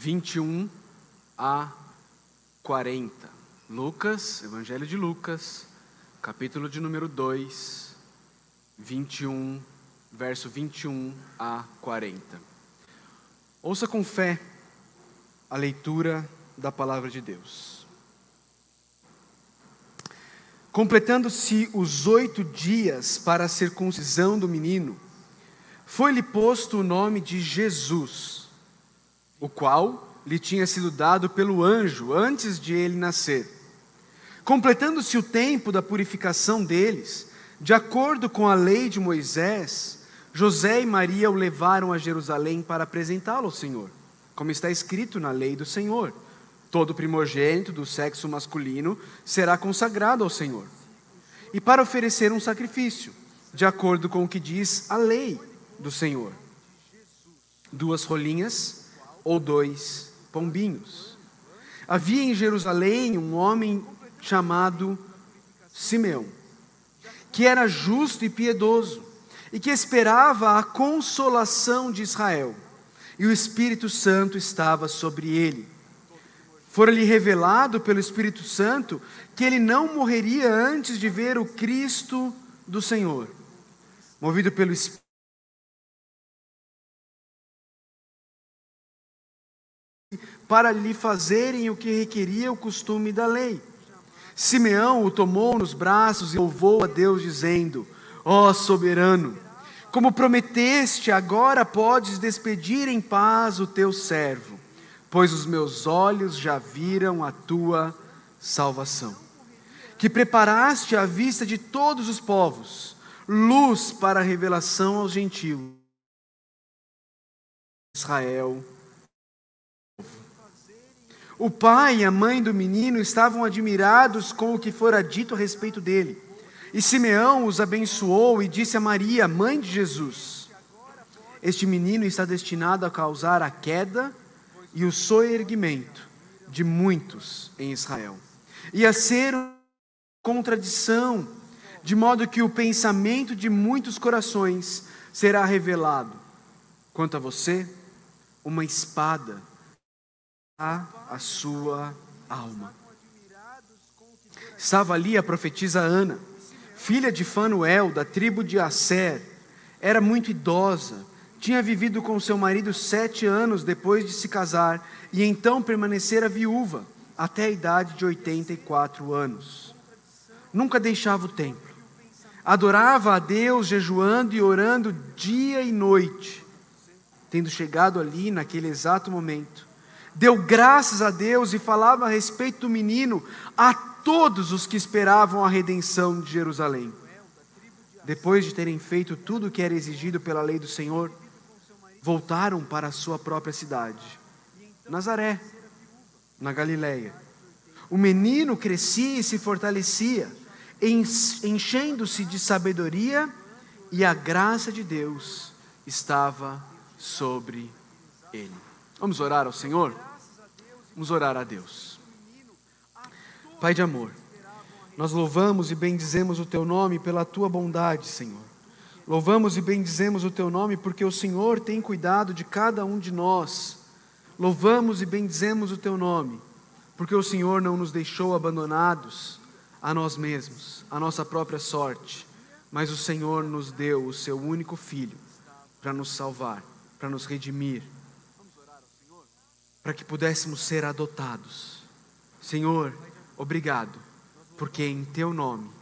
21 a 40. Lucas, Evangelho de Lucas, capítulo de número 2, 21, verso 21 a 40. Ouça com fé a leitura da palavra de Deus. Completando-se os oito dias para a circuncisão do menino, foi-lhe posto o nome de Jesus, o qual lhe tinha sido dado pelo anjo antes de ele nascer. Completando-se o tempo da purificação deles, de acordo com a lei de Moisés, José e Maria o levaram a Jerusalém para apresentá-lo ao Senhor, como está escrito na lei do Senhor. Todo primogênito do sexo masculino será consagrado ao Senhor. E para oferecer um sacrifício, de acordo com o que diz a lei do Senhor: duas rolinhas ou dois pombinhos. Havia em Jerusalém um homem chamado Simeão, que era justo e piedoso, e que esperava a consolação de Israel, e o Espírito Santo estava sobre ele. Fora-lhe revelado pelo Espírito Santo que ele não morreria antes de ver o Cristo do Senhor. Movido pelo Espírito, para lhe fazerem o que requeria o costume da lei. Simeão o tomou nos braços e louvou a Deus, dizendo: Ó oh, soberano, como prometeste, agora podes despedir em paz o teu servo, pois os meus olhos já viram a tua salvação, que preparaste à vista de todos os povos, luz para a revelação aos gentios. Israel o pai e a mãe do menino estavam admirados com o que fora dito a respeito dele. E Simeão os abençoou e disse a Maria, mãe de Jesus: Este menino está destinado a causar a queda e o soerguimento de muitos em Israel, e a ser contradição, de modo que o pensamento de muitos corações será revelado. Quanto a você, uma espada a sua alma. Estava ali a profetisa Ana, filha de Fanuel, da tribo de Asser. Era muito idosa, tinha vivido com seu marido sete anos depois de se casar e então permanecera viúva até a idade de 84 anos. Nunca deixava o templo. Adorava a Deus jejuando e orando dia e noite. Tendo chegado ali naquele exato momento, deu graças a Deus e falava a respeito do menino a todos os que esperavam a redenção de Jerusalém. Depois de terem feito tudo o que era exigido pela lei do Senhor, voltaram para a sua própria cidade, Nazaré, na Galiléia. O menino crescia e se fortalecia, enchendo-se de sabedoria, e a graça de Deus estava sobre ele. Vamos orar ao Senhor? Vamos orar a Deus. Pai de amor, nós louvamos e bendizemos o Teu nome pela Tua bondade, Senhor. Louvamos e bendizemos o Teu nome porque o Senhor tem cuidado de cada um de nós. Louvamos e bendizemos o Teu nome porque o Senhor não nos deixou abandonados a nós mesmos, a nossa própria sorte, mas o Senhor nos deu o Seu único Filho para nos salvar, para nos redimir para que pudéssemos ser adotados. Senhor, obrigado, porque em Teu nome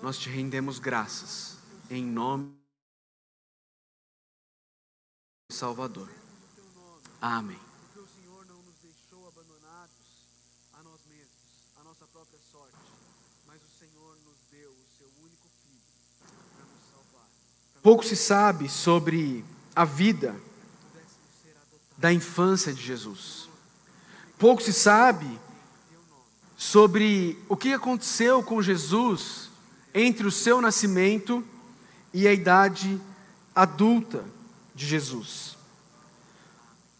nós te rendemos graças, em nome do Salvador. Amém. Pouco se sabe sobre a vida da infância de Jesus. Pouco se sabe sobre o que aconteceu com Jesus entre o seu nascimento e a idade adulta de Jesus.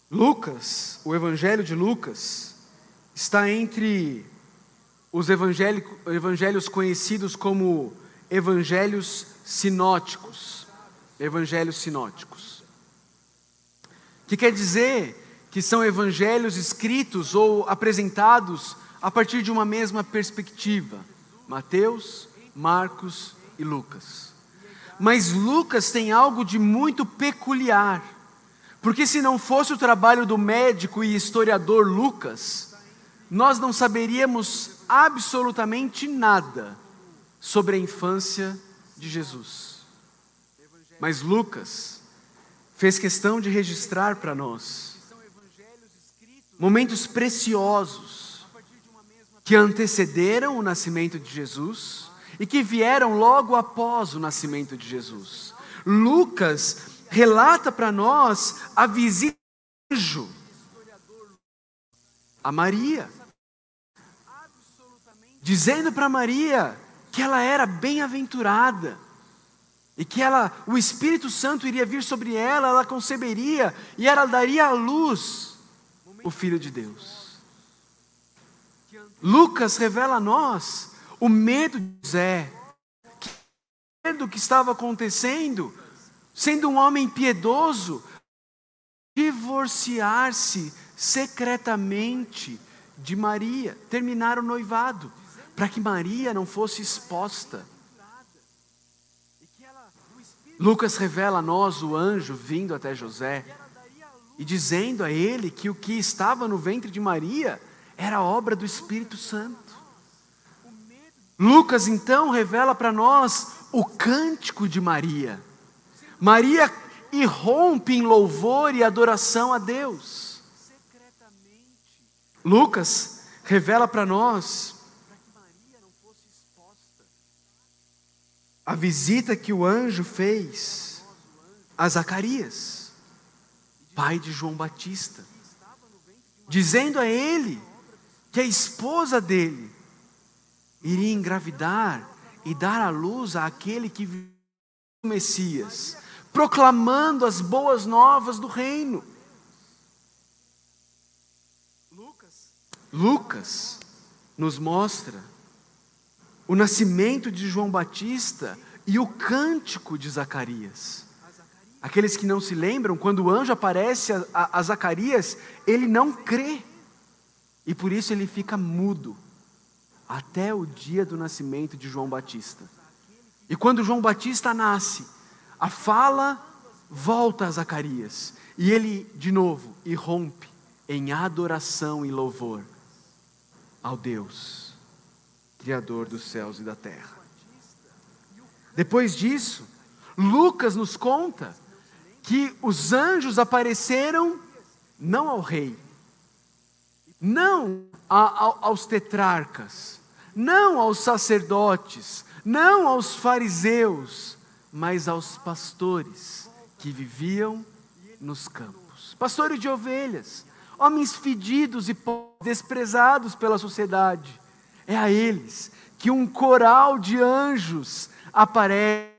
Lucas, o Evangelho de Lucas, está entre os evangelhos conhecidos como evangelhos sinóticos. Evangelhos sinóticos que quer dizer que são evangelhos escritos ou apresentados a partir de uma mesma perspectiva: Mateus, Marcos e Lucas. Mas Lucas tem algo de muito peculiar, porque se não fosse o trabalho do médico e historiador Lucas, nós não saberíamos absolutamente nada sobre a infância de Jesus. Mas Lucas fez questão de registrar para nós momentos preciosos que antecederam o nascimento de Jesus e que vieram logo após o nascimento de Jesus. Lucas relata para nós a visita do anjo a Maria, dizendo para Maria que ela era bem-aventurada e que ela, o Espírito Santo iria vir sobre ela, ela conceberia e ela daria à luz o Filho de Deus. Lucas revela a nós o medo de José, o medo que estava acontecendo, sendo um homem piedoso, divorciar-se secretamente de Maria, terminar o noivado, para que Maria não fosse exposta. Lucas revela a nós o anjo vindo até José e dizendo a ele que o que estava no ventre de Maria era obra do Espírito Santo. Lucas então revela para nós o cântico de Maria. Maria irrompe em louvor e adoração a Deus. Lucas revela para nós a visita que o anjo fez a Zacarias, pai de João Batista, dizendo a ele que a esposa dele iria engravidar e dar à luz àquele que o Messias, proclamando as boas novas do reino. Lucas nos mostra o nascimento de João Batista e o cântico de Zacarias. Aqueles que não se lembram, quando o anjo aparece a, a, a Zacarias, ele não crê, e por isso ele fica mudo até o dia do nascimento de João Batista. E quando João Batista nasce, a fala volta a Zacarias, e ele de novo irrompe em adoração e louvor ao Deus, Criador dos céus e da terra. Depois disso, Lucas nos conta que os anjos apareceram não ao rei, não aos tetrarcas, não aos sacerdotes, não aos fariseus, mas aos pastores que viviam nos campos pastores de ovelhas, homens fedidos e desprezados pela sociedade. É a eles que um coral de anjos aparece,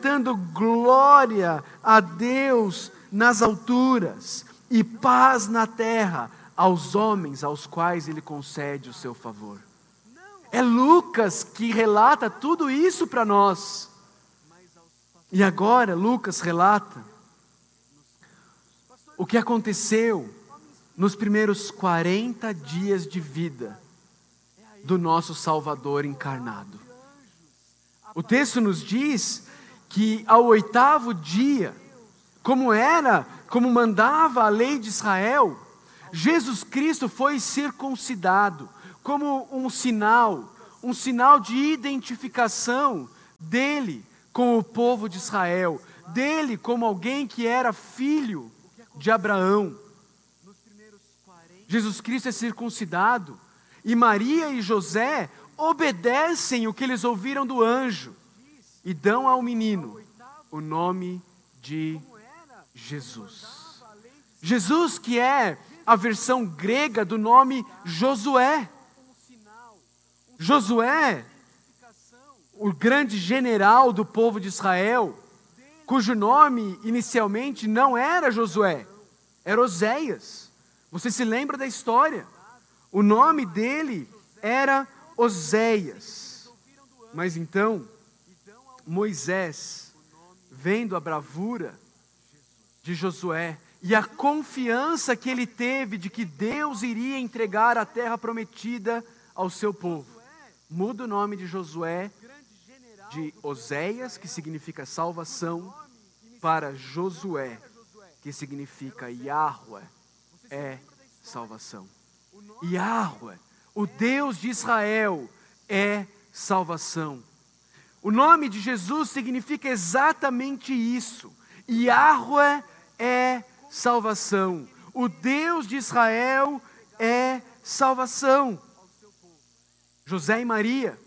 dando glória a Deus nas alturas e paz na terra aos homens aos quais ele concede o seu favor. É Lucas que relata tudo isso para nós. E agora Lucas relata o que aconteceu nos primeiros 40 dias de vida do nosso Salvador encarnado. O texto nos diz que ao oitavo dia, como era, como mandava a lei de Israel, Jesus Cristo foi circuncidado como um sinal, um sinal de identificação dele com o povo de Israel, dele como alguém que era filho de Abraão. Jesus Cristo é circuncidado e Maria e José obedecem o que eles ouviram do anjo e dão ao menino o nome de Jesus. Jesus, que é a versão grega do nome Josué. Josué, o grande general do povo de Israel, cujo nome inicialmente não era Josué, era Oséias. Você se lembra da história? O nome dele era Oséias. Mas então, Moisés, vendo a bravura de Josué e a confiança que ele teve de que Deus iria entregar a terra prometida ao seu povo. Muda o nome de Josué de Oséias, que significa salvação, para Josué, que significa Yahweh é salvação. Yahweh, o Deus de Israel, é salvação. O nome de Jesus significa exatamente isso. Yahweh é salvação. O Deus de Israel é salvação. José e Maria,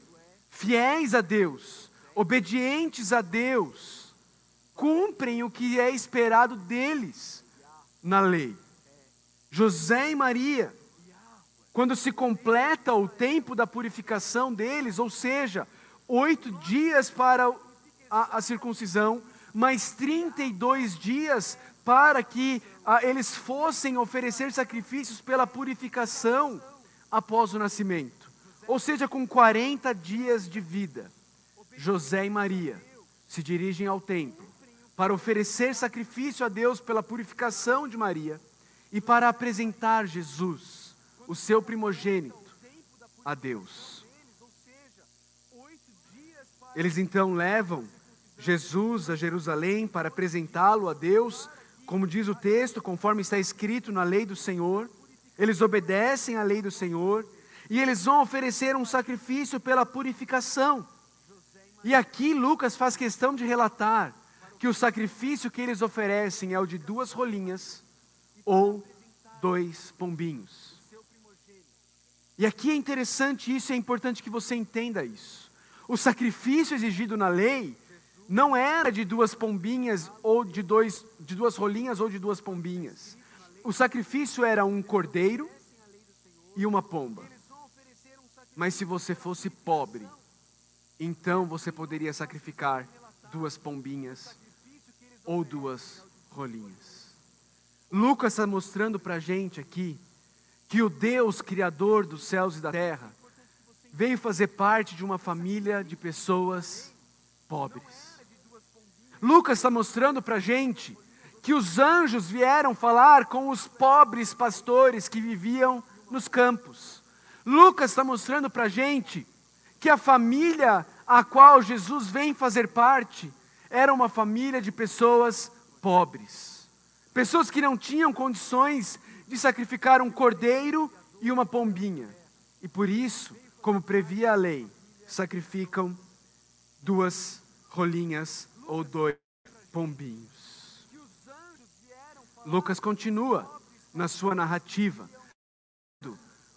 fiéis a Deus, obedientes a Deus, cumprem o que é esperado deles na lei. José e Maria, quando se completa o tempo da purificação deles, ou seja, oito dias para a, a circuncisão, mais 32 dias para que eles fossem oferecer sacrifícios pela purificação após o nascimento. Ou seja, com 40 dias de vida, José e Maria se dirigem ao templo para oferecer sacrifício a Deus pela purificação de Maria e para apresentar Jesus, o seu primogênito, a Deus. Eles então levam Jesus a Jerusalém para apresentá-lo a Deus, como diz o texto, conforme está escrito na lei do Senhor. Eles obedecem à lei do Senhor e eles vão oferecer um sacrifício pela purificação. E aqui Lucas faz questão de relatar que o sacrifício que eles oferecem é o de duas rolinhas ou dois pombinhos. E aqui é interessante isso, é importante que você entenda isso. O sacrifício exigido na lei não era de duas pombinhas ou de, dois, de duas rolinhas ou de duas pombinhas. O sacrifício era um cordeiro e uma pomba. Mas se você fosse pobre, então você poderia sacrificar duas pombinhas ou duas rolinhas. Lucas está mostrando para a gente aqui que o Deus Criador dos céus e da terra veio fazer parte de uma família de pessoas pobres. Lucas está mostrando para a gente que os anjos vieram falar com os pobres pastores que viviam nos campos. Lucas está mostrando para a gente que a família a qual Jesus vem fazer parte era uma família de pessoas pobres. Pessoas que não tinham condições de sacrificar um cordeiro e uma pombinha. E por isso, como previa a lei, sacrificam duas rolinhas ou dois pombinhos. Lucas continua na sua narrativa.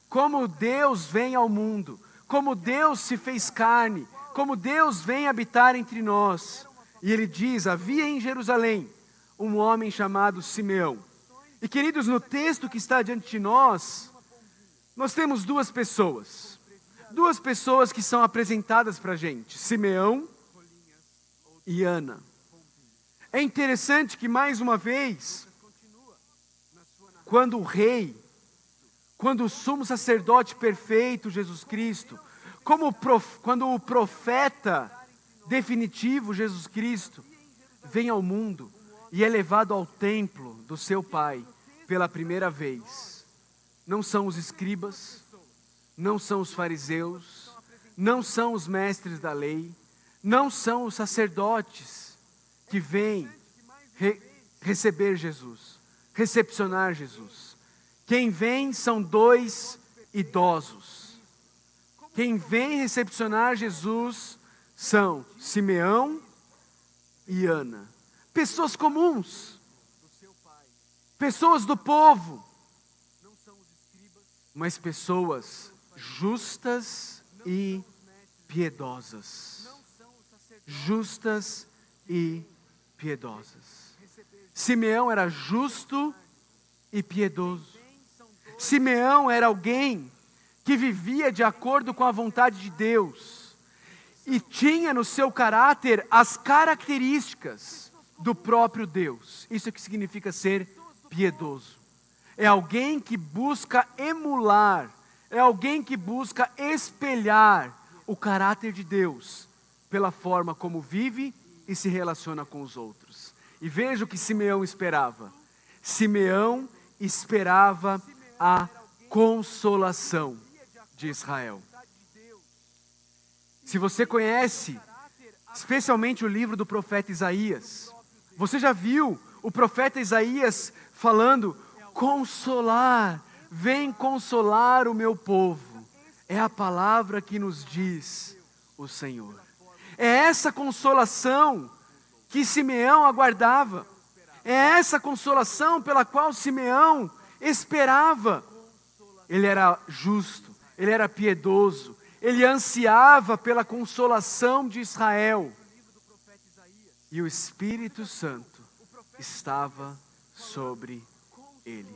Como Deus vem ao mundo, como Deus se fez carne, como Deus vem habitar entre nós. E ele diz: havia em Jerusalém um homem chamado Simeão. E queridos, no texto que está diante de nós, nós temos duas pessoas. Duas pessoas que são apresentadas para a gente: Simeão e Ana. É interessante que, mais uma vez, quando o rei, quando o sumo sacerdote perfeito, Jesus Cristo, como prof, quando o profeta definitivo, Jesus Cristo, vem ao mundo, e é levado ao templo do seu pai pela primeira vez. Não são os escribas, não são os fariseus, não são os mestres da lei, não são os sacerdotes que vêm re receber Jesus, recepcionar Jesus. Quem vem são dois idosos. Quem vem recepcionar Jesus são Simeão e Ana pessoas comuns, pessoas do povo, mas pessoas justas e piedosas. Justas e piedosas. Simeão era justo e piedoso. Simeão era alguém que vivia de acordo com a vontade de Deus e tinha no seu caráter as características do próprio Deus. Isso é que significa ser piedoso. É alguém que busca emular, é alguém que busca espelhar o caráter de Deus pela forma como vive e se relaciona com os outros. E veja o que Simeão esperava: Simeão esperava a consolação de Israel. Se você conhece, especialmente o livro do profeta Isaías, você já viu o profeta Isaías falando: consolar, vem consolar o meu povo. É a palavra que nos diz o Senhor. É essa consolação que Simeão aguardava. É essa consolação pela qual Simeão esperava. Ele era justo, ele era piedoso, ele ansiava pela consolação de Israel. E o Espírito Santo estava sobre ele.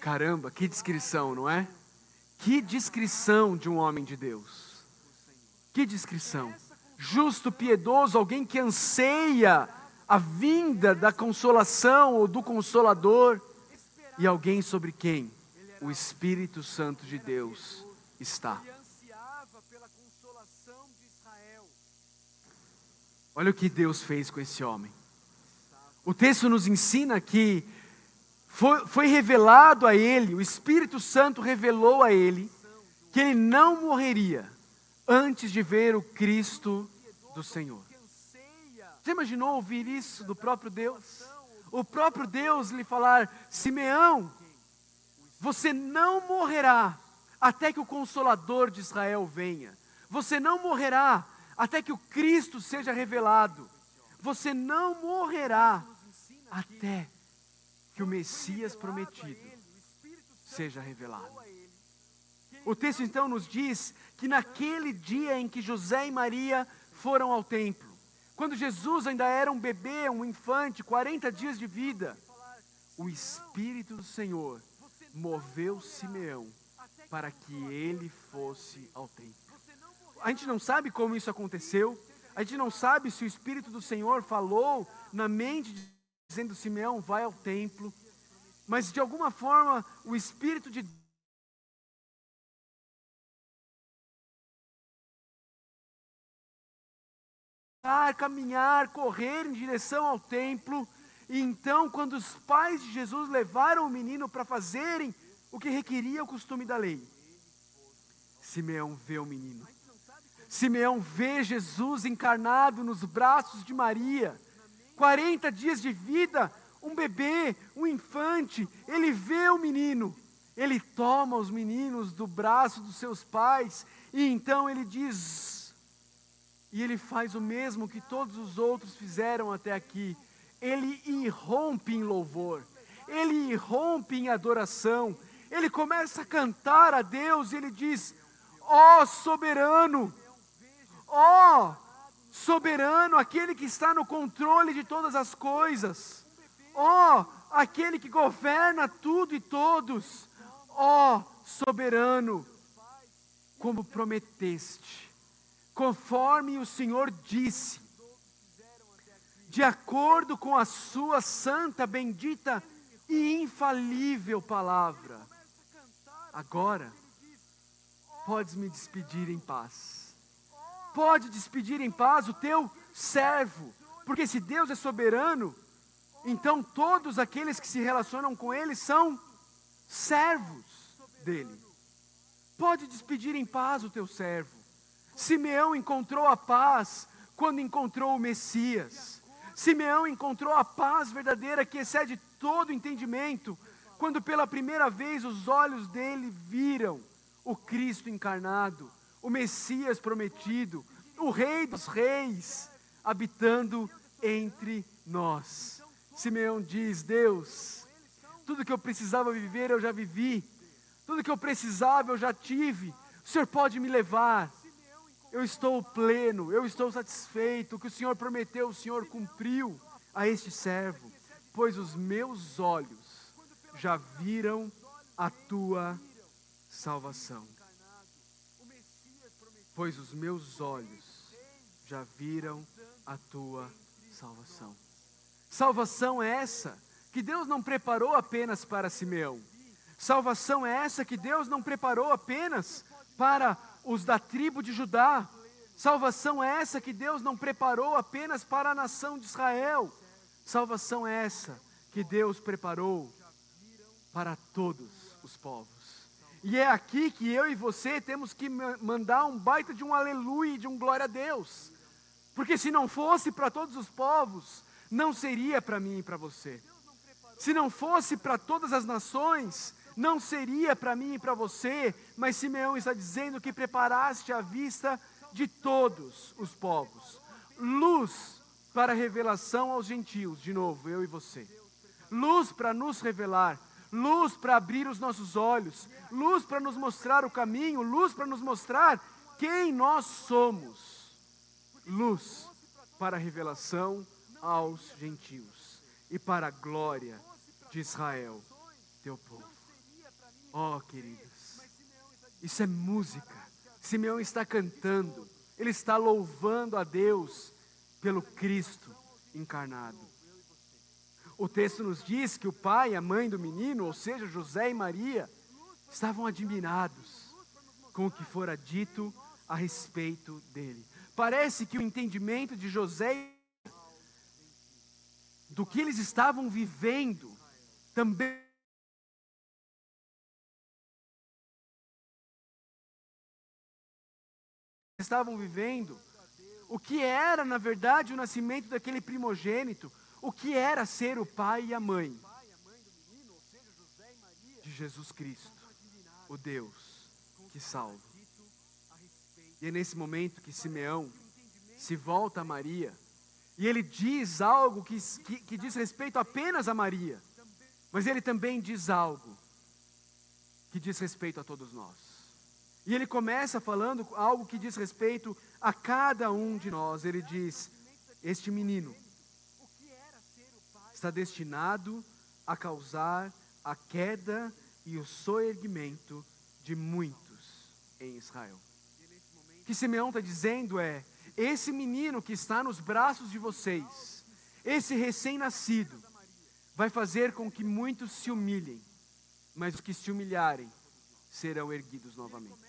Caramba, que descrição, não é? Que descrição de um homem de Deus. Que descrição. Justo, piedoso, alguém que anseia a vinda da consolação ou do consolador, e alguém sobre quem o Espírito Santo de Deus está. Olha o que Deus fez com esse homem. O texto nos ensina que foi, foi, revelado a ele, o Espírito Santo revelou a ele, que ele não morreria antes de ver o Cristo do Senhor. Você imaginou ouvir isso do próprio Deus? O próprio Deus lhe falar: Simeão, você não morrerá até que o Consolador de Israel venha. Você não morrerá até que o Cristo seja revelado. Você não morrerá até que o Messias prometido seja revelado. O texto então nos diz que naquele dia em que José e Maria foram ao templo, quando Jesus ainda era um bebê, um infante, 40 dias de vida, o Espírito do Senhor moveu Simeão para que ele fosse ao templo. A gente não sabe como isso aconteceu, a gente não sabe se o Espírito do Senhor falou na mente, dizendo: Simeão, vai ao templo, mas de alguma forma o Espírito de caminhar, correr em direção ao templo. E então, quando os pais de Jesus levaram o menino para fazerem o que requeria o costume da lei, Simeão vê o menino. Simeão vê Jesus encarnado nos braços de Maria, 40 dias de vida, um bebê, um infante, ele vê o menino, ele toma os meninos do braço dos seus pais, e então ele diz, e ele faz o mesmo que todos os outros fizeram até aqui, ele irrompe em louvor, ele irrompe em adoração, ele começa a cantar a Deus e ele diz: Ó oh, soberano, ó oh, soberano, aquele que está no controle de todas as coisas, ó oh, aquele que governa tudo e todos, ó soberano, como prometeste, conforme o Senhor disse, de acordo com a sua santa, bendita e infalível palavra. Agora, podes me despedir em paz. Pode despedir em paz o teu servo, porque se Deus é soberano, então todos aqueles que se relacionam com Ele são servos dele. Pode despedir em paz o teu servo. Simeão encontrou a paz quando encontrou o Messias. Simeão encontrou a paz verdadeira que excede todo entendimento, quando pela primeira vez os olhos dele viram o Cristo encarnado, o Messias prometido, o Rei dos Reis, habitando entre nós. Simeão diz: Deus, tudo que eu precisava viver eu já vivi, tudo que eu precisava eu já tive, o Senhor pode me levar. Eu estou pleno, eu estou satisfeito, o que o Senhor prometeu, o Senhor cumpriu a este servo, pois os meus olhos já viram a tua salvação. Pois os meus olhos já viram a tua salvação. Salvação é essa que Deus não preparou apenas para Simeão. Salvação é essa que Deus não preparou apenas para os da tribo de Judá. Salvação é essa que Deus não preparou apenas para a nação de Israel. Salvação é essa que Deus preparou para todos os povos. E é aqui que eu e você temos que mandar um baita de um aleluia, de um glória a Deus. Porque se não fosse para todos os povos, não seria para mim e para você. Se não fosse para todas as nações, não seria para mim e para você, mas Simeão está dizendo que preparaste a vista de todos os povos. Luz para revelação aos gentios, de novo, eu e você. Luz para nos revelar luz para abrir os nossos olhos, luz para nos mostrar o caminho, luz para nos mostrar quem nós somos, luz para a revelação aos gentios e para a glória de Israel, teu povo. Oh, queridos, isso é música. Simeão está cantando, ele está louvando a Deus pelo Cristo encarnado. O texto nos diz que o pai e a mãe do menino, ou seja, José e Maria, estavam admirados com o que fora dito a respeito dele. Parece que o entendimento de José do que eles estavam vivendo também estavam vivendo, o que era na verdade o nascimento daquele primogênito, o que era ser o pai e a mãe de Jesus Cristo, o Deus que salva. E é nesse momento que Simeão se volta a Maria e ele diz algo que, que, que diz respeito apenas a Maria, mas ele também diz algo que diz respeito a todos nós. E ele começa falando algo que diz respeito a cada um de nós. Ele diz: Este menino está destinado a causar a queda e o soerguimento de muitos em Israel. O que Simeão está dizendo é: esse menino que está nos braços de vocês, esse recém-nascido, vai fazer com que muitos se humilhem, mas os que se humilharem serão erguidos novamente.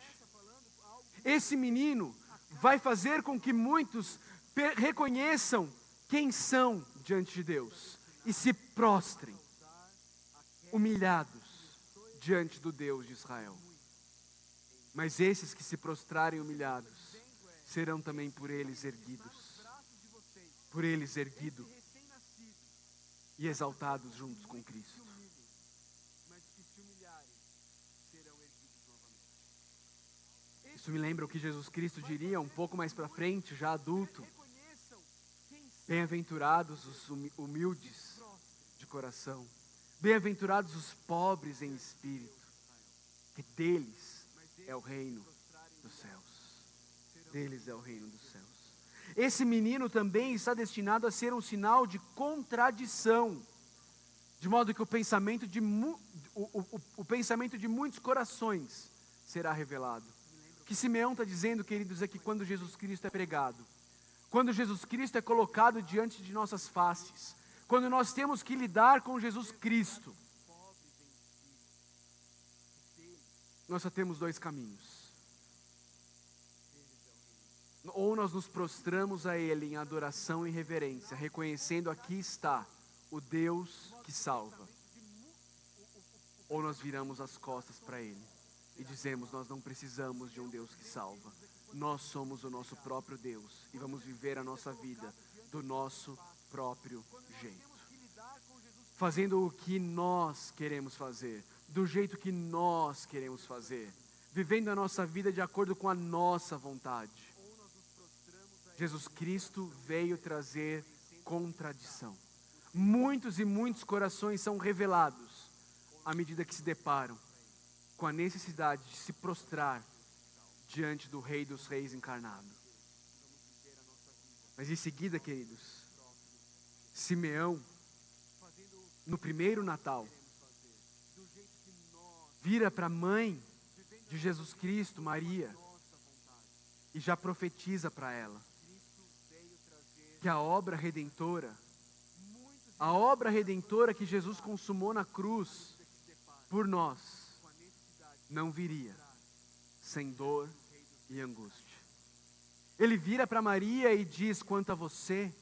Esse menino vai fazer com que muitos reconheçam quem são diante de Deus e se prostrem, humilhados diante do Deus de Israel. Mas esses que se prostrarem humilhados serão também por eles erguidos, por eles erguidos e exaltados juntos com Cristo. Isso me lembra o que Jesus Cristo diria um pouco mais para frente, já adulto. Bem-aventurados os humildes de coração. Bem-aventurados os pobres em espírito, que deles é o reino dos céus. Deles é o reino dos céus. Esse menino também está destinado a ser um sinal de contradição, de modo que o pensamento de, o, o, o pensamento de muitos corações será revelado. O que Simeão está dizendo, queridos, é que quando Jesus Cristo é pregado, quando Jesus Cristo é colocado diante de nossas faces, quando nós temos que lidar com Jesus Cristo, nós só temos dois caminhos. Ou nós nos prostramos a Ele em adoração e reverência, reconhecendo aqui está o Deus que salva. Ou nós viramos as costas para Ele e dizemos: Nós não precisamos de um Deus que salva. Nós somos o nosso próprio Deus e vamos viver a nossa vida do nosso próprio jeito. Fazendo o que nós queremos fazer, do jeito que nós queremos fazer, vivendo a nossa vida de acordo com a nossa vontade. Jesus Cristo veio trazer contradição. Muitos e muitos corações são revelados à medida que se deparam com a necessidade de se prostrar diante do Rei dos Reis encarnado. Mas em seguida, queridos, Simeão, no primeiro Natal, vira para a mãe de Jesus Cristo, Maria, e já profetiza para ela que a obra redentora, a obra redentora que Jesus consumou na cruz por nós, não viria sem dor e angústia. Ele vira para Maria e diz: quanto a você,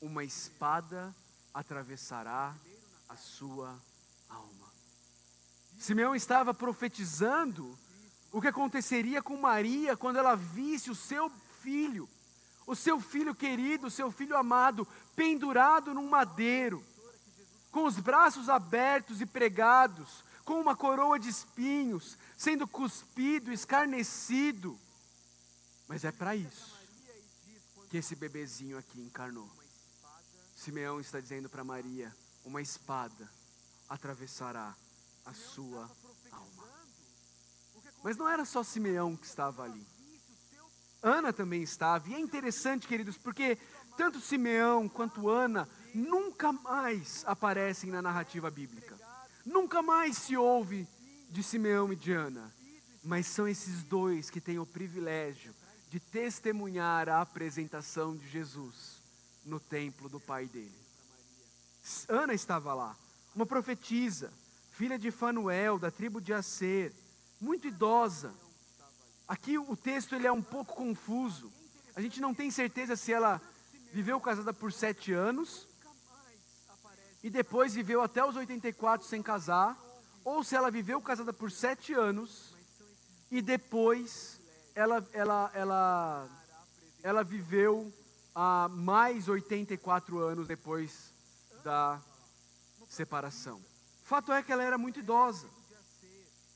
uma espada atravessará a sua alma. Simeão estava profetizando o que aconteceria com Maria quando ela visse o seu filho, o seu filho querido, o seu filho amado, pendurado num madeiro, com os braços abertos e pregados, com uma coroa de espinhos, sendo cuspido, escarnecido. Mas é para isso que esse bebezinho aqui encarnou. Simeão está dizendo para Maria: uma espada atravessará a sua alma. Mas não era só Simeão que estava ali. Ana também estava. E é interessante, queridos, porque tanto Simeão quanto Ana nunca mais aparecem na narrativa bíblica. Nunca mais se ouve de Simeão e de Ana. Mas são esses dois que têm o privilégio de testemunhar a apresentação de Jesus no templo do pai dele. Ana estava lá, uma profetisa, filha de Fanuel, da tribo de Aser, muito idosa. Aqui o texto ele é um pouco confuso. A gente não tem certeza se ela viveu casada por sete anos e depois viveu até os 84 sem casar, ou se ela viveu casada por sete anos e depois ela, ela, ela, ela viveu há mais 84 anos depois da separação. Fato é que ela era muito idosa.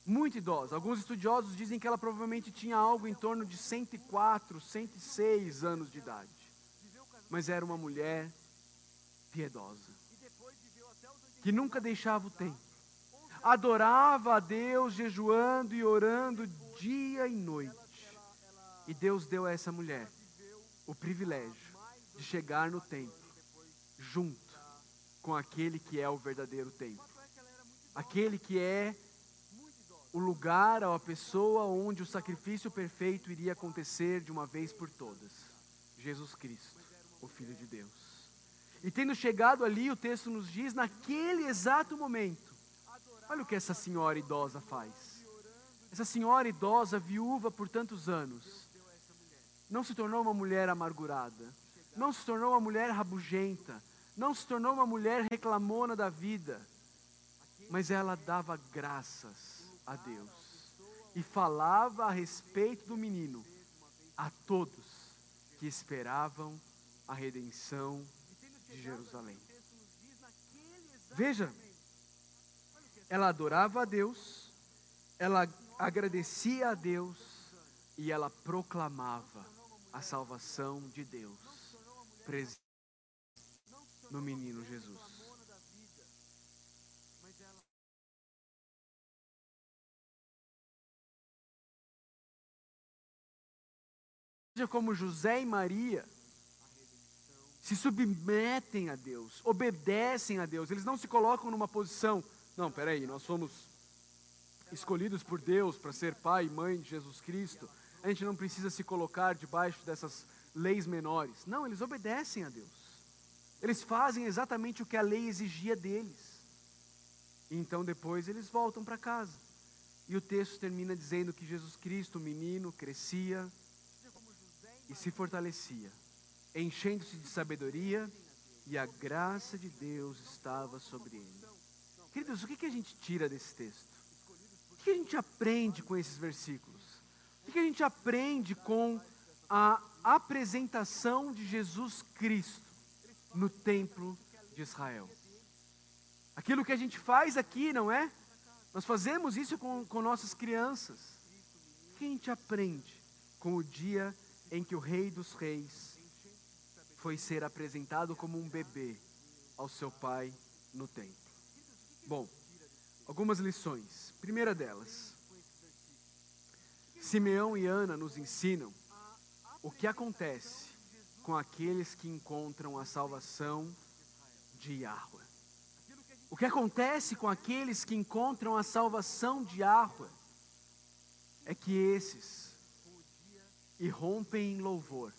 Muito idosa. Alguns estudiosos dizem que ela provavelmente tinha algo em torno de 104, 106 anos de idade. Mas era uma mulher piedosa. Que nunca deixava o tempo. Adorava a Deus jejuando e orando dia e noite. E Deus deu a essa mulher o privilégio de chegar no templo junto com aquele que é o verdadeiro templo. Aquele que é o lugar, a pessoa onde o sacrifício perfeito iria acontecer de uma vez por todas. Jesus Cristo, o Filho de Deus. E tendo chegado ali, o texto nos diz, naquele exato momento, olha o que essa senhora idosa faz. Essa senhora idosa, viúva por tantos anos, não se tornou uma mulher amargurada, não se tornou uma mulher rabugenta, não se tornou uma mulher reclamona da vida, mas ela dava graças a Deus e falava a respeito do menino a todos que esperavam a redenção de Jerusalém. Veja, ela adorava a Deus, ela agradecia a Deus e ela proclamava a salvação de Deus presente no menino Jesus. Veja como José e Maria se submetem a Deus, obedecem a Deus, eles não se colocam numa posição, não, peraí, nós somos escolhidos por Deus para ser pai e mãe de Jesus Cristo, a gente não precisa se colocar debaixo dessas leis menores. Não, eles obedecem a Deus. Eles fazem exatamente o que a lei exigia deles. E então depois eles voltam para casa. E o texto termina dizendo que Jesus Cristo, o menino, crescia e se fortalecia, enchendo-se de sabedoria, e a graça de Deus estava sobre ele. Queridos, o que, a gente tira desse texto? O que a gente aprende com esses versículos? O que a gente aprende com a apresentação de Jesus Cristo no templo de Israel? Aquilo que a gente faz aqui, não é? Nós fazemos isso com, com nossas crianças. O que a gente aprende com o dia em que o Rei dos Reis foi ser apresentado como um bebê ao seu pai no templo? Bom, algumas lições. Primeira delas, Simeão e Ana nos ensinam o que acontece com aqueles que encontram a salvação de Yahweh. O que acontece com aqueles que encontram a salvação de Yahweh é que esses irrompem em louvor.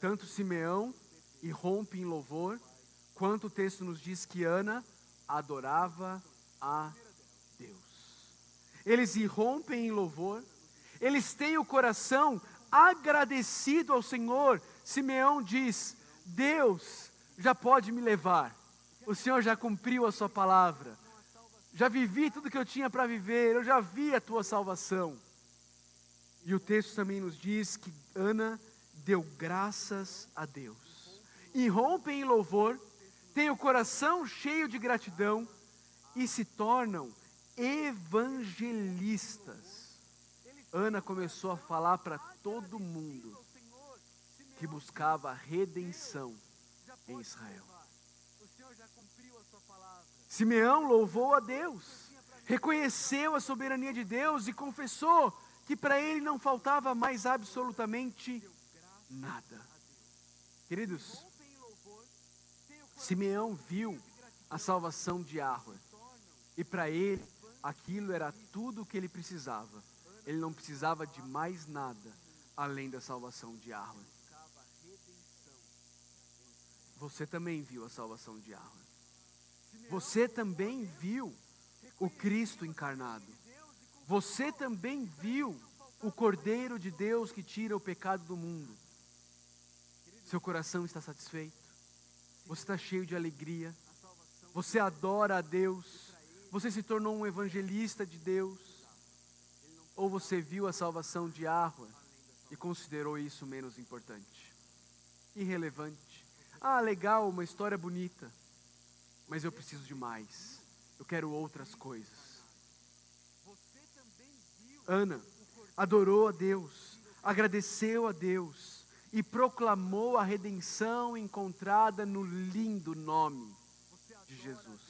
Tanto Simeão irrompe em louvor, quanto o texto nos diz que Ana adorava a eles irrompem em louvor, eles têm o coração agradecido ao Senhor. Simeão diz: Deus já pode me levar, O Senhor já cumpriu a sua palavra. Já vivi tudo que eu tinha para viver. Eu já vi a tua salvação. E o texto também nos diz que Ana deu graças a Deus. Rompe em louvor, tem o coração cheio de gratidão e se tornam evangelistas. Ana começou a falar para todo mundo que buscava redenção em Israel. Simeão louvou a Deus, reconheceu a soberania de Deus e confessou que para ele não faltava mais absolutamente nada. Queridos, Simeão viu a salvação de Arwa e para ele aquilo era tudo o que ele precisava. Ele não precisava de mais nada além da salvação de Arwa. Você também viu a salvação de Arwa. Você também viu o Cristo encarnado. Você também viu o Cordeiro de Deus que tira o pecado do mundo. Seu coração está satisfeito? Você está cheio de alegria? Você adora a Deus? Você se tornou um evangelista de Deus? Ou você viu a salvação de Arwa e considerou isso menos importante? Irrelevante. Ah, legal, uma história bonita mas eu preciso de mais. Eu quero outras coisas. Ana adorou a Deus, agradeceu a Deus e proclamou a redenção encontrada no lindo nome de Jesus.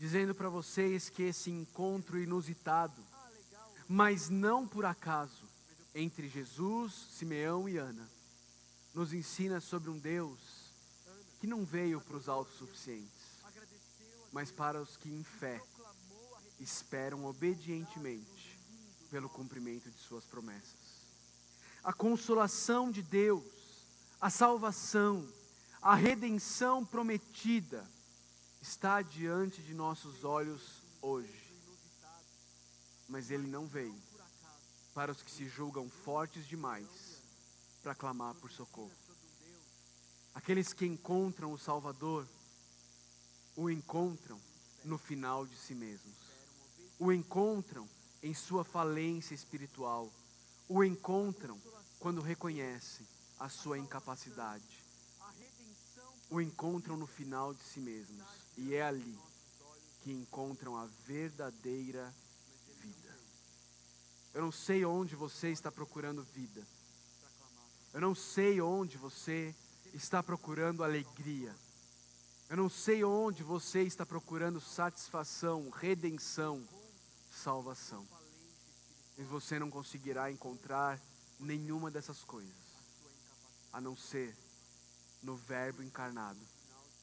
Dizendo para vocês que esse encontro inusitado, mas não por acaso, entre Jesus, Simeão e Ana, nos ensina sobre um Deus que não veio para os autossuficientes, mas para os que em fé esperam obedientemente pelo cumprimento de suas promessas. A consolação de Deus, a salvação, a redenção prometida está diante de nossos olhos hoje. Mas ele não veio para os que se julgam fortes demais para clamar por socorro. Aqueles que encontram o Salvador, o encontram no final de si mesmos, o encontram em sua falência espiritual, o encontram quando reconhecem a sua incapacidade, o encontram no final de si mesmos, e é ali que encontram a verdadeira eu não sei onde você está procurando vida. Eu não sei onde você está procurando alegria. Eu não sei onde você está procurando satisfação, redenção, salvação. Mas você não conseguirá encontrar nenhuma dessas coisas, a não ser no Verbo encarnado,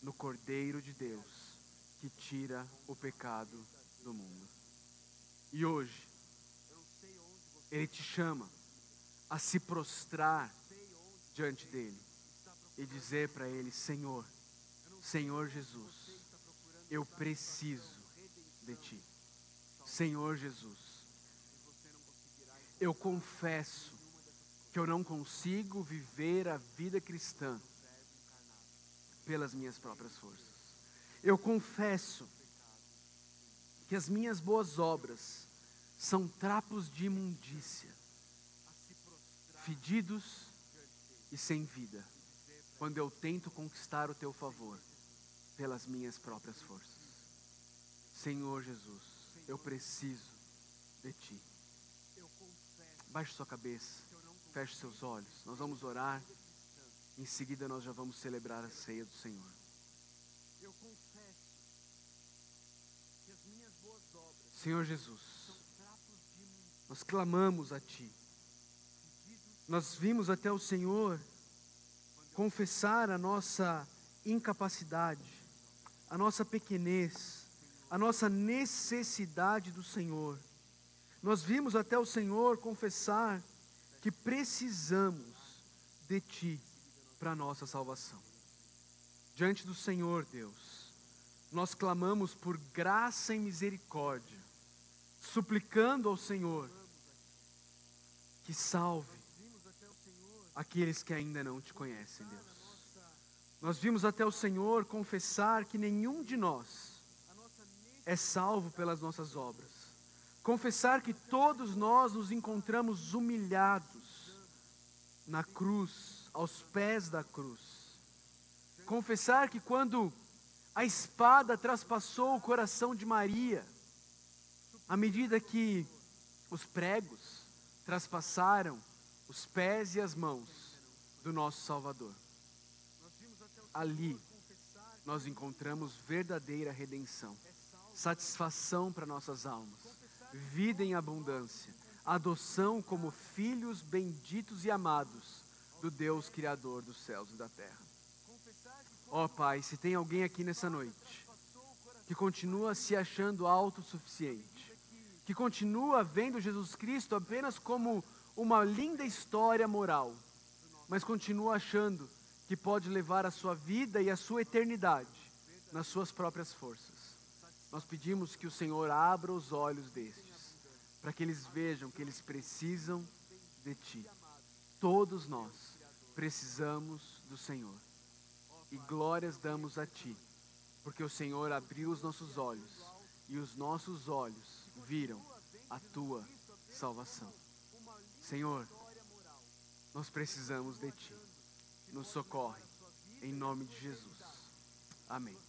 no Cordeiro de Deus, que tira o pecado do mundo. E hoje, ele te chama a se prostrar diante dele e dizer para ele: Senhor, Senhor Jesus, eu preciso de ti. Senhor Jesus, eu confesso que eu não consigo viver a vida cristã pelas minhas próprias forças. Eu confesso que as minhas boas obras são trapos de imundícia, fedidos e sem vida, quando eu tento conquistar o teu favor pelas minhas próprias forças. Senhor Jesus, eu preciso de ti. Baixe sua cabeça, feche seus olhos, nós vamos orar, em seguida nós já vamos celebrar a ceia do Senhor. Senhor Jesus, nós clamamos a Ti. Nós vimos até o Senhor confessar a nossa incapacidade, a nossa pequenez, a nossa necessidade do Senhor. Nós vimos até o Senhor confessar que precisamos de Ti para a nossa salvação. Diante do Senhor, Deus, nós clamamos por graça e misericórdia, suplicando ao Senhor que salve aqueles que ainda não te conhecem, Deus. Nós vimos até o Senhor confessar que nenhum de nós é salvo pelas nossas obras. Confessar que todos nós nos encontramos humilhados na cruz, aos pés da cruz. Confessar que quando a espada traspassou o coração de Maria, à medida que os pregos traspassaram os pés e as mãos do nosso Salvador. Ali nós encontramos verdadeira redenção, satisfação para nossas almas, vida em abundância, adoção como filhos benditos e amados do Deus Criador dos céus e da terra. Ó oh, Pai, se tem alguém aqui nessa noite que continua se achando autossuficiente, que continua vendo Jesus Cristo apenas como uma linda história moral, mas continua achando que pode levar a sua vida e a sua eternidade nas suas próprias forças. Nós pedimos que o Senhor abra os olhos destes, para que eles vejam que eles precisam de Ti. Todos nós precisamos do Senhor. E glórias damos a Ti, porque o Senhor abriu os nossos olhos e os nossos olhos viram a Tua salvação. Senhor, nós precisamos de Ti. Nos socorre. Em nome de Jesus. Amém.